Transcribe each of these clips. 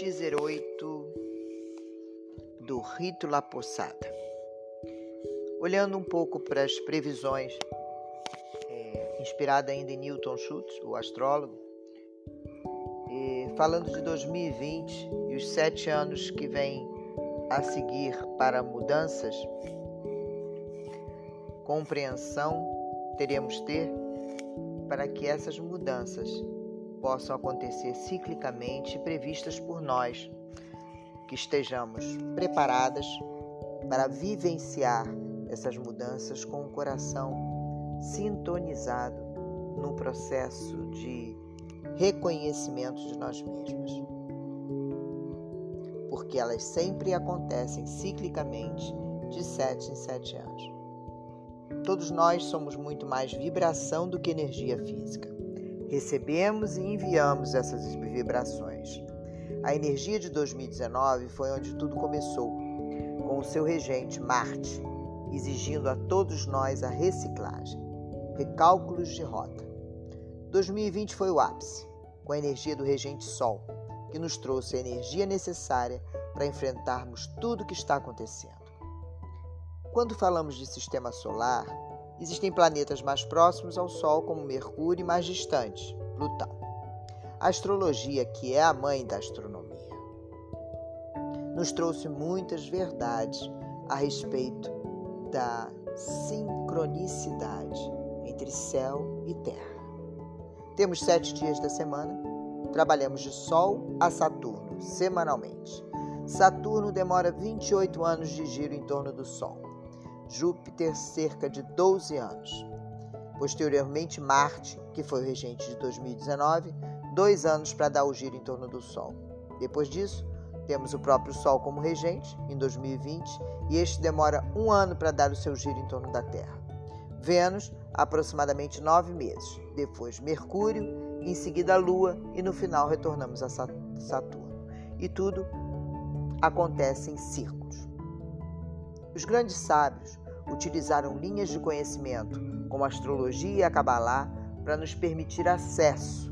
teaser 8 do Rito La Poçada. Olhando um pouco para as previsões, é, inspirada ainda em Newton Schultz, o astrólogo, falando de 2020 e os sete anos que vêm a seguir para mudanças, compreensão teremos ter para que essas mudanças possam acontecer ciclicamente previstas por nós, que estejamos preparadas para vivenciar essas mudanças com o coração sintonizado no processo de reconhecimento de nós mesmos. Porque elas sempre acontecem ciclicamente de sete em sete anos. Todos nós somos muito mais vibração do que energia física recebemos e enviamos essas vibrações. A energia de 2019 foi onde tudo começou, com o seu regente Marte, exigindo a todos nós a reciclagem, recálculos de rota. 2020 foi o ápice, com a energia do regente Sol, que nos trouxe a energia necessária para enfrentarmos tudo o que está acontecendo. Quando falamos de sistema solar, Existem planetas mais próximos ao Sol, como Mercúrio, e mais distantes, Plutão. A astrologia, que é a mãe da astronomia, nos trouxe muitas verdades a respeito da sincronicidade entre céu e terra. Temos sete dias da semana, trabalhamos de Sol a Saturno, semanalmente. Saturno demora 28 anos de giro em torno do Sol. Júpiter cerca de 12 anos. Posteriormente, Marte, que foi o regente de 2019, dois anos para dar o giro em torno do Sol. Depois disso, temos o próprio Sol como regente, em 2020, e este demora um ano para dar o seu giro em torno da Terra. Vênus, aproximadamente nove meses. Depois, Mercúrio, em seguida, a Lua, e no final retornamos a Saturno. E tudo acontece em círculos. Os grandes sábios utilizaram linhas de conhecimento, como astrologia e a Kabbalah, para nos permitir acesso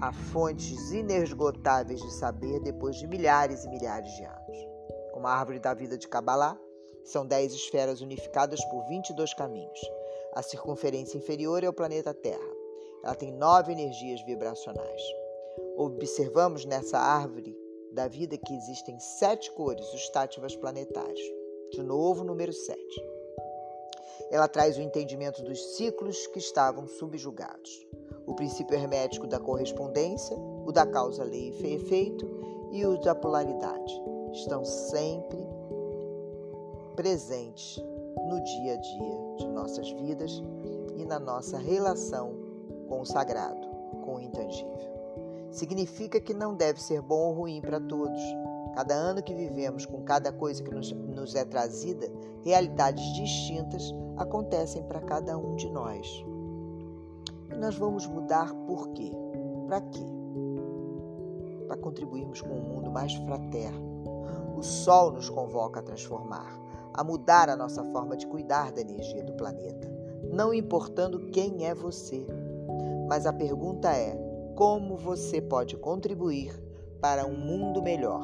a fontes inesgotáveis de saber depois de milhares e milhares de anos. Como a árvore da vida de Kabbalah, são dez esferas unificadas por 22 caminhos. A circunferência inferior é o planeta Terra. Ela tem nove energias vibracionais. Observamos nessa árvore da vida que existem sete cores, os tátivas planetários. De novo, número 7. Ela traz o entendimento dos ciclos que estavam subjugados. O princípio hermético da correspondência, o da causa, lei e efeito e o da polaridade estão sempre presentes no dia a dia de nossas vidas e na nossa relação com o sagrado, com o intangível. Significa que não deve ser bom ou ruim para todos, Cada ano que vivemos, com cada coisa que nos, nos é trazida, realidades distintas acontecem para cada um de nós. E nós vamos mudar por quê? Para quê? Para contribuirmos com um mundo mais fraterno. O Sol nos convoca a transformar, a mudar a nossa forma de cuidar da energia do planeta, não importando quem é você. Mas a pergunta é: como você pode contribuir para um mundo melhor?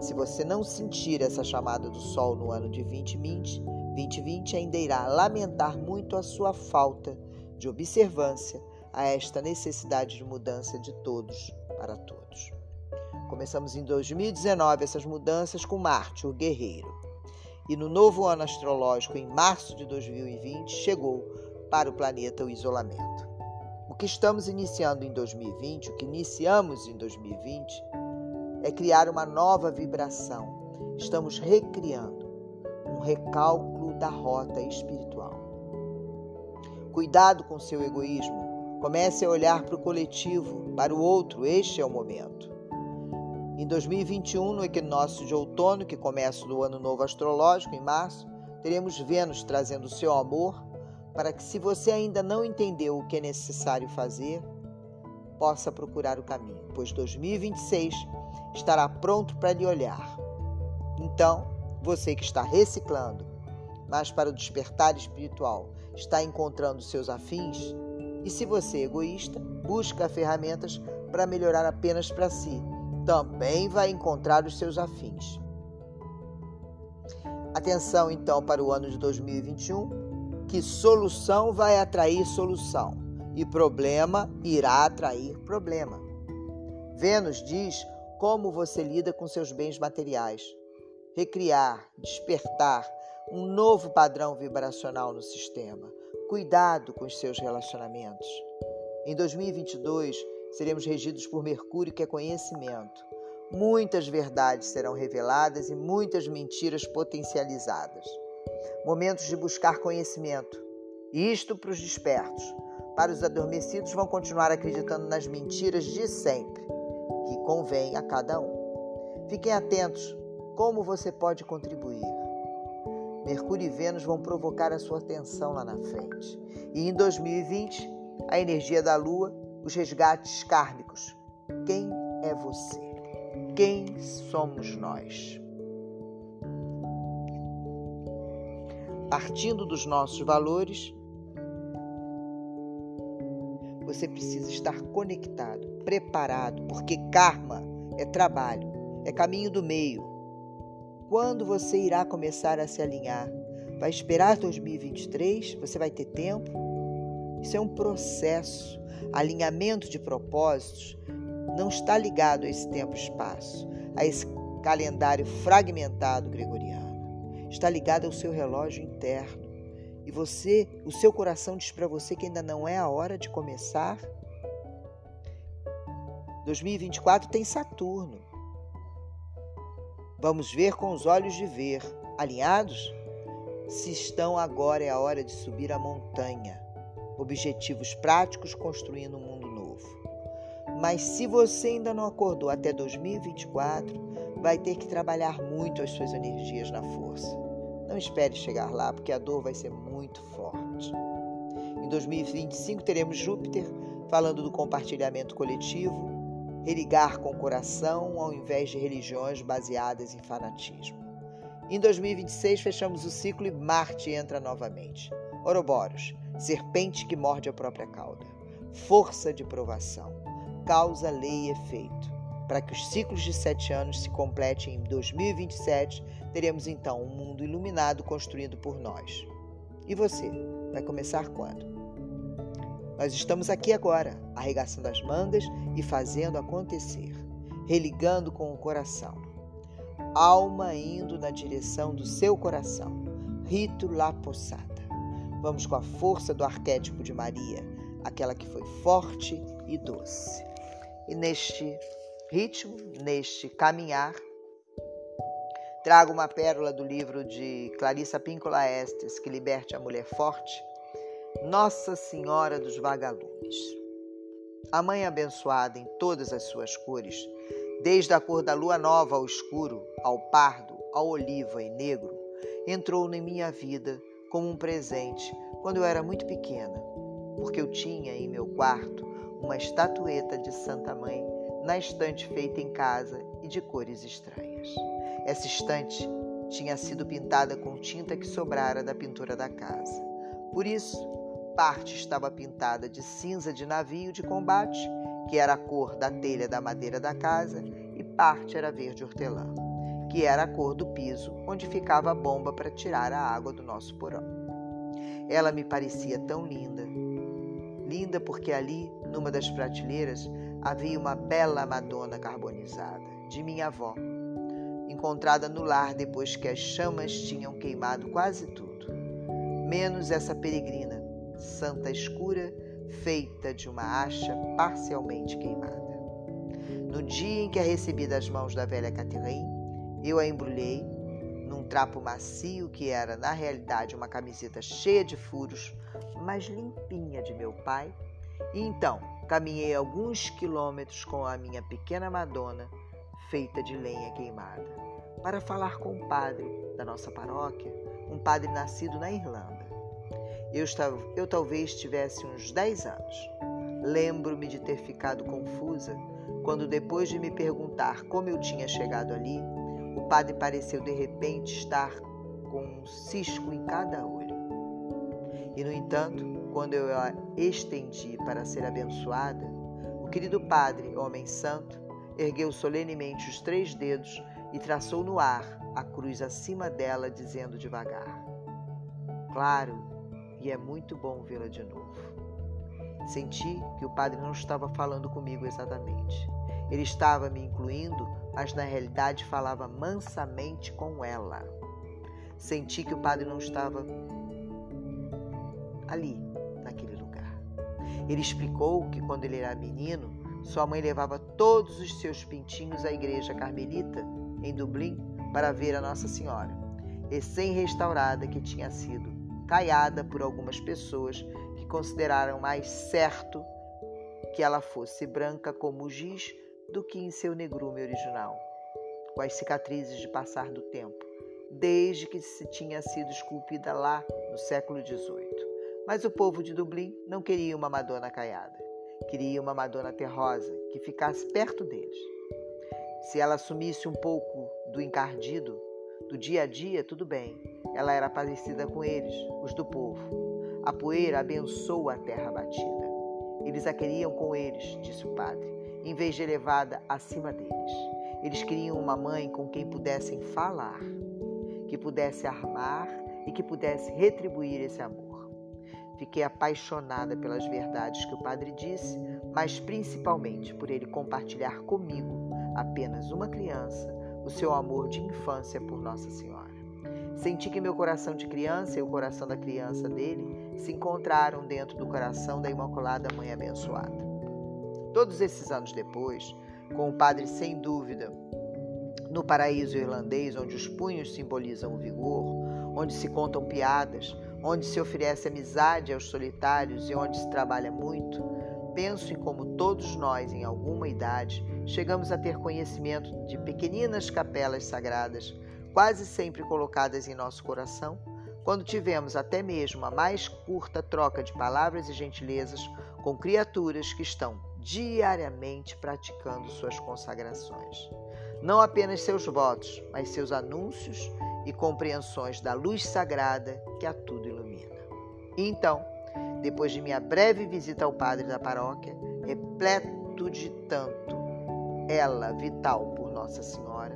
Se você não sentir essa chamada do sol no ano de 2020, 2020 ainda irá lamentar muito a sua falta de observância a esta necessidade de mudança de todos para todos. Começamos em 2019 essas mudanças com Marte, o guerreiro. E no novo ano astrológico, em março de 2020, chegou para o planeta o isolamento. O que estamos iniciando em 2020, o que iniciamos em 2020, é criar uma nova vibração. Estamos recriando um recálculo da rota espiritual. Cuidado com seu egoísmo. Comece a olhar para o coletivo, para o outro. Este é o momento. Em 2021, no equinócio de outono, que começa do ano novo astrológico, em março, teremos Vênus trazendo seu amor para que, se você ainda não entendeu o que é necessário fazer, possa procurar o caminho, pois 2026 estará pronto para lhe olhar. Então, você que está reciclando, mas para o despertar espiritual está encontrando seus afins, e se você é egoísta, busca ferramentas para melhorar apenas para si também vai encontrar os seus afins. Atenção então para o ano de 2021, que solução vai atrair solução e problema irá atrair problema. Vênus diz como você lida com seus bens materiais. Recriar, despertar um novo padrão vibracional no sistema. Cuidado com os seus relacionamentos. Em 2022, seremos regidos por Mercúrio, que é conhecimento. Muitas verdades serão reveladas e muitas mentiras potencializadas. Momentos de buscar conhecimento. Isto para os despertos. Para os adormecidos, vão continuar acreditando nas mentiras de sempre, convém a cada um. Fiquem atentos como você pode contribuir. Mercúrio e Vênus vão provocar a sua atenção lá na frente. E em 2020, a energia da Lua, os resgates kármicos. Quem é você? Quem somos nós? Partindo dos nossos valores, você precisa estar conectado, preparado, porque karma é trabalho, é caminho do meio. Quando você irá começar a se alinhar? Vai esperar 2023? Você vai ter tempo? Isso é um processo. Alinhamento de propósitos não está ligado a esse tempo e espaço, a esse calendário fragmentado gregoriano. Está ligado ao seu relógio interno. E você, o seu coração diz para você que ainda não é a hora de começar. 2024 tem Saturno. Vamos ver com os olhos de ver, alinhados? Se estão agora é a hora de subir a montanha objetivos práticos construindo um mundo novo. Mas se você ainda não acordou até 2024, vai ter que trabalhar muito as suas energias na força. Não espere chegar lá, porque a dor vai ser muito forte. Em 2025 teremos Júpiter falando do compartilhamento coletivo, religar com o coração ao invés de religiões baseadas em fanatismo. Em 2026 fechamos o ciclo e Marte entra novamente. Ouroboros, serpente que morde a própria cauda, força de provação, causa, lei e efeito. Para que os ciclos de sete anos se completem em 2027, teremos então um mundo iluminado construído por nós. E você, vai começar quando? Nós estamos aqui agora, arregaçando as mangas e fazendo acontecer, religando com o coração. Alma indo na direção do seu coração. Rito La Possada. Vamos com a força do arquétipo de Maria, aquela que foi forte e doce. E neste ritmo, neste caminhar, trago uma pérola do livro de Clarissa Píncola Estes, que liberte a mulher forte, Nossa Senhora dos Vagalumes. A mãe abençoada em todas as suas cores, desde a cor da lua nova ao escuro, ao pardo, ao oliva e negro, entrou na minha vida como um presente quando eu era muito pequena, porque eu tinha em meu quarto uma estatueta de Santa Mãe na estante feita em casa e de cores estranhas. Essa estante tinha sido pintada com tinta que sobrara da pintura da casa. Por isso, parte estava pintada de cinza de navio de combate, que era a cor da telha da madeira da casa, e parte era verde hortelã que era a cor do piso onde ficava a bomba para tirar a água do nosso porão. Ela me parecia tão linda. Linda porque ali, numa das prateleiras, havia uma bela Madonna carbonizada, de minha avó, encontrada no lar depois que as chamas tinham queimado quase tudo, menos essa peregrina, santa escura, feita de uma acha parcialmente queimada. No dia em que a recebi das mãos da velha Catherine, eu a embrulhei num trapo macio que era, na realidade, uma camiseta cheia de furos, mas limpinha de meu pai. E então caminhei alguns quilômetros com a minha pequena Madonna, feita de lenha queimada, para falar com o padre da nossa paróquia, um padre nascido na Irlanda. Eu, estava, eu talvez tivesse uns 10 anos. Lembro-me de ter ficado confusa quando, depois de me perguntar como eu tinha chegado ali, o padre pareceu de repente estar com um cisco em cada olho. E, no entanto, quando eu a estendi para ser abençoada, o querido padre, homem santo, ergueu solenemente os três dedos e traçou no ar a cruz acima dela, dizendo devagar: Claro, e é muito bom vê-la de novo. Senti que o padre não estava falando comigo exatamente. Ele estava me incluindo, mas na realidade falava mansamente com ela. Senti que o padre não estava ali, naquele lugar. Ele explicou que quando ele era menino, sua mãe levava todos os seus pintinhos à igreja carmelita, em Dublin, para ver a Nossa Senhora, recém-restaurada que tinha sido caiada por algumas pessoas que consideraram mais certo que ela fosse branca como giz do que em seu negrume original, com as cicatrizes de passar do tempo, desde que se tinha sido esculpida lá no século XVIII. Mas o povo de Dublin não queria uma Madonna caiada, queria uma Madonna terrosa que ficasse perto deles. Se ela assumisse um pouco do encardido, do dia a dia, tudo bem. Ela era parecida com eles, os do povo. A poeira abençoa a terra batida. Eles a queriam com eles, disse o padre, em vez de elevada acima deles. Eles queriam uma mãe com quem pudessem falar, que pudesse armar e que pudesse retribuir esse amor. Fiquei apaixonada pelas verdades que o padre disse, mas principalmente por ele compartilhar comigo, apenas uma criança, o seu amor de infância por Nossa Senhora. Senti que meu coração de criança e o coração da criança dele se encontraram dentro do coração da Imaculada Mãe Abençoada. Todos esses anos depois, com o padre sem dúvida no paraíso irlandês, onde os punhos simbolizam o vigor, onde se contam piadas, onde se oferece amizade aos solitários e onde se trabalha muito, penso em como todos nós, em alguma idade, chegamos a ter conhecimento de pequeninas capelas sagradas, quase sempre colocadas em nosso coração, quando tivemos até mesmo a mais curta troca de palavras e gentilezas com criaturas que estão diariamente praticando suas consagrações. Não apenas seus votos, mas seus anúncios e compreensões da luz sagrada que a tudo ilumina. E então, depois de minha breve visita ao padre da paróquia, repleto de tanto ela vital por Nossa Senhora,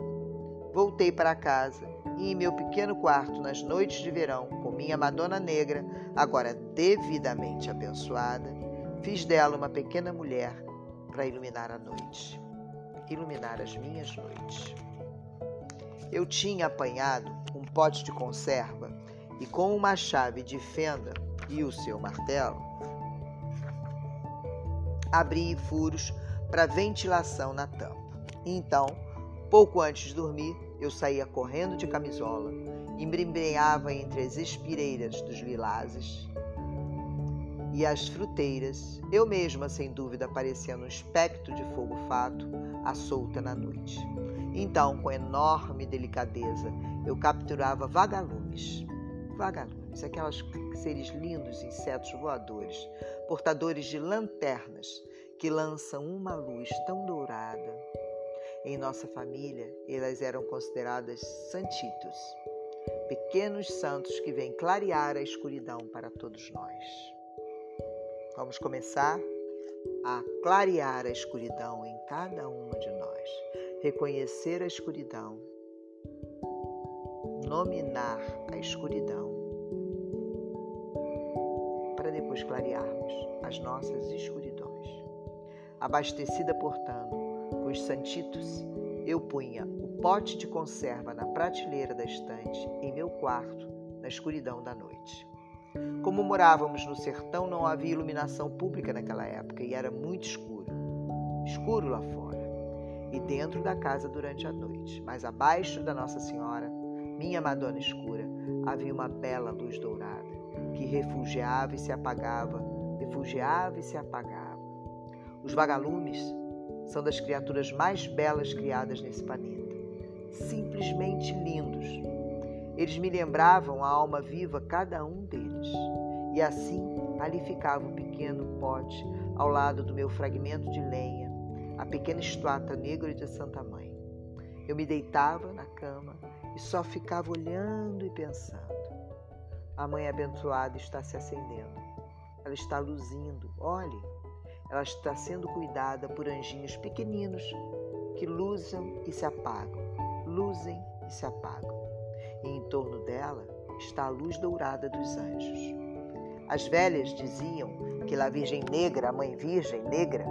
voltei para casa e em meu pequeno quarto nas noites de verão, com minha Madonna Negra, agora devidamente abençoada, fiz dela uma pequena mulher para iluminar a noite, iluminar as minhas noites. Eu tinha apanhado um pote de conserva e com uma chave de fenda e o seu martelo, abri furos para ventilação na tampa. Então, pouco antes de dormir, eu saía correndo de camisola, embrenhava entre as espireiras dos lilazes e as fruteiras, eu mesma, sem dúvida, parecendo um espectro de fogo fato, à solta na noite. Então, com enorme delicadeza, eu capturava vagalumes. Vagalumes, aquelas seres lindos, insetos voadores, portadores de lanternas que lançam uma luz tão dourada. Em nossa família, elas eram consideradas santitos, pequenos santos que vêm clarear a escuridão para todos nós. Vamos começar a clarear a escuridão em cada uma de nós, reconhecer a escuridão, nominar a escuridão, para depois clarearmos as nossas escuridões. Abastecida, portanto, com os santitos, eu punha o pote de conserva na prateleira da estante em meu quarto, na escuridão da noite. Como morávamos no sertão, não havia iluminação pública naquela época e era muito escuro. Escuro lá fora. E dentro da casa durante a noite. Mas abaixo da Nossa Senhora, minha Madonna escura, havia uma bela luz dourada que refugiava e se apagava, refugiava e se apagava os vagalumes são das criaturas mais belas criadas nesse planeta. Simplesmente lindos. Eles me lembravam a alma viva, cada um deles. E assim ali ficava o pequeno pote ao lado do meu fragmento de lenha, a pequena estátua negra de Santa Mãe. Eu me deitava na cama e só ficava olhando e pensando. A mãe abençoada está se acendendo. Ela está luzindo. Olhe, ela está sendo cuidada por anjinhos pequeninos que luzem e se apagam, luzem e se apagam. E em torno dela está a luz dourada dos anjos. As velhas diziam que a Virgem Negra, a Mãe Virgem Negra,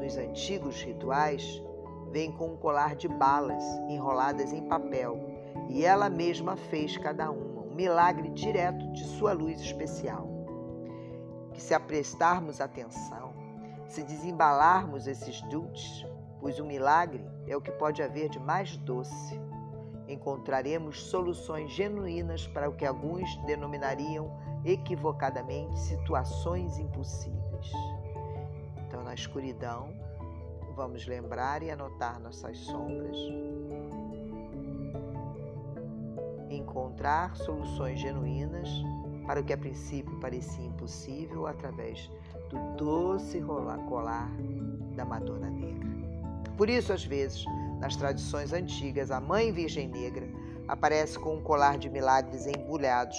nos antigos rituais, vem com um colar de balas enroladas em papel e ela mesma fez cada uma, um milagre direto de sua luz especial. Que se aprestarmos atenção, se desembalarmos esses dulces, pois o milagre é o que pode haver de mais doce, encontraremos soluções genuínas para o que alguns denominariam equivocadamente situações impossíveis. Então, na escuridão, vamos lembrar e anotar nossas sombras, encontrar soluções genuínas para o que a princípio parecia impossível através do doce colar da Madonna Negra. Por isso, às vezes, nas tradições antigas, a Mãe Virgem Negra aparece com um colar de milagres embulhados.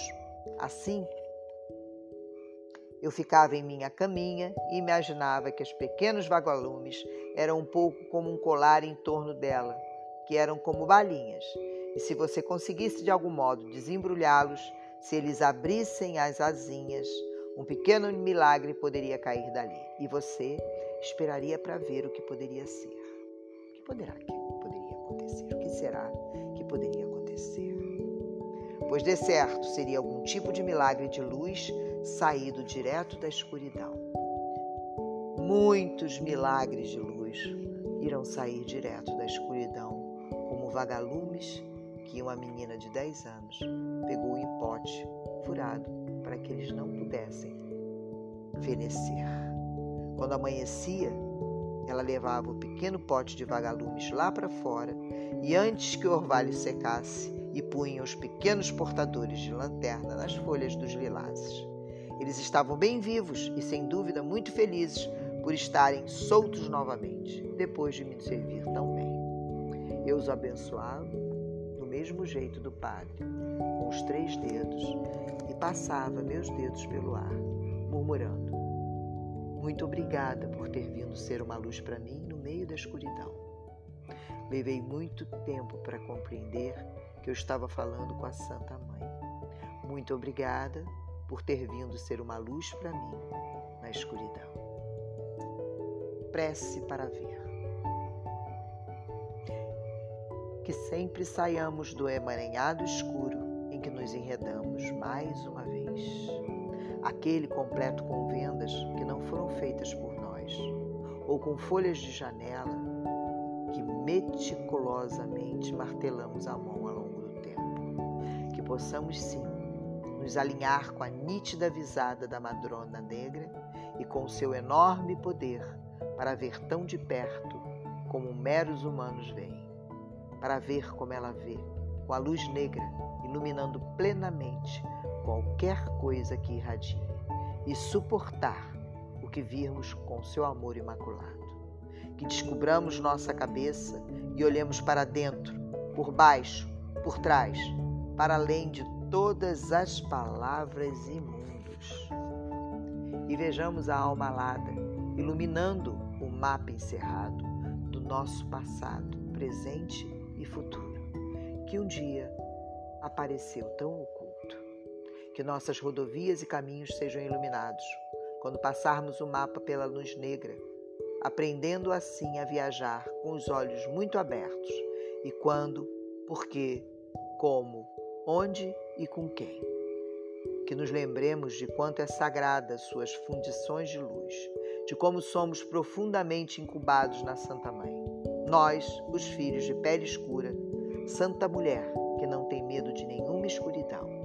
Assim, eu ficava em minha caminha e imaginava que os pequenos vagalumes eram um pouco como um colar em torno dela, que eram como balinhas. E se você conseguisse de algum modo desembrulhá-los, se eles abrissem as asinhas, um pequeno milagre poderia cair dali. E você esperaria para ver o que poderia ser. Poderá que poderia acontecer? O que será que poderia acontecer? Pois de certo seria algum tipo de milagre de luz saído direto da escuridão. Muitos milagres de luz irão sair direto da escuridão, como vagalumes que uma menina de 10 anos pegou em pote furado para que eles não pudessem fenecer. Quando amanhecia, ela levava o pequeno pote de vagalumes lá para fora e antes que o orvalho secasse, e punha os pequenos portadores de lanterna nas folhas dos lilazes. Eles estavam bem vivos e, sem dúvida, muito felizes por estarem soltos novamente, depois de me servir tão bem. Eu os abençoava do mesmo jeito do padre, com os três dedos, e passava meus dedos pelo ar, murmurando: Muito obrigada por ter vindo ser uma luz para mim no meio da escuridão. Levei muito tempo para compreender que eu estava falando com a Santa Mãe. Muito obrigada por ter vindo ser uma luz para mim na escuridão. Prece para ver. Que sempre saiamos do emaranhado escuro em que nos enredamos mais uma vez. Aquele completo com vendas que não foram feitas por nós, ou com folhas de janela que meticulosamente martelamos a mão ao longo do tempo. Que possamos sim nos alinhar com a nítida visada da madrona negra e com seu enorme poder para ver tão de perto como meros humanos veem, para ver como ela vê, com a luz negra iluminando plenamente qualquer coisa que irradie, e suportar o que virmos com seu amor imaculado. Que descubramos nossa cabeça e olhemos para dentro, por baixo, por trás, para além de todas as palavras imundos. E vejamos a alma alada, iluminando o mapa encerrado do nosso passado, presente e futuro, que um dia apareceu tão oculto. Que nossas rodovias e caminhos sejam iluminados quando passarmos o mapa pela luz negra, aprendendo assim a viajar com os olhos muito abertos e quando, porque, como, onde e com quem. Que nos lembremos de quanto é sagrada suas fundições de luz, de como somos profundamente incubados na Santa Mãe. Nós, os filhos de pele escura, Santa Mulher, que não tem medo de nenhuma escuridão.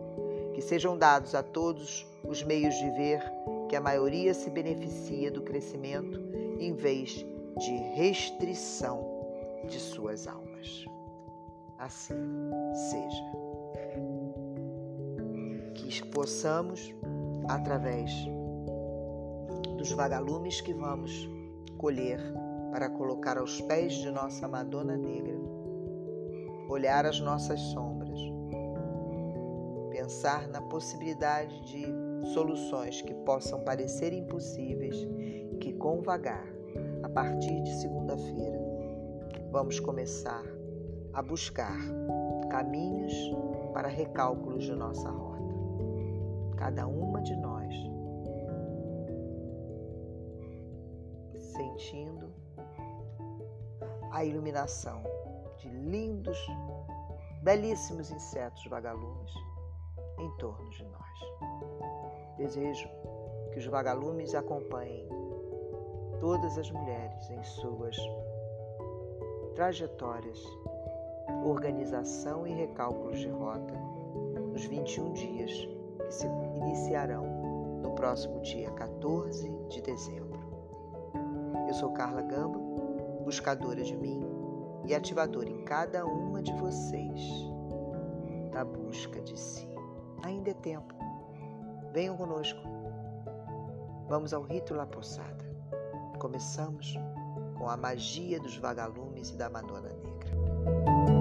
Que sejam dados a todos os meios de ver que a maioria se beneficia do crescimento em vez de restrição de suas almas. Assim seja que possamos, através dos vagalumes que vamos colher para colocar aos pés de nossa Madonna Negra, olhar as nossas sombras, pensar na possibilidade de soluções que possam parecer impossíveis, que com vagar, a partir de segunda-feira, vamos começar a buscar caminhos para recálculos de nossa rota. Cada uma de nós sentindo a iluminação de lindos, belíssimos insetos vagalumes em torno de nós. Desejo que os vagalumes acompanhem todas as mulheres em suas trajetórias, organização e recálculos de rota nos 21 dias que se iniciarão no próximo dia 14 de dezembro. Eu sou Carla Gamba, buscadora de mim e ativadora em cada uma de vocês da busca de si. Ainda é tempo. Venham conosco. Vamos ao rito La Poçada. Começamos com a magia dos vagalumes e da Madonna Negra.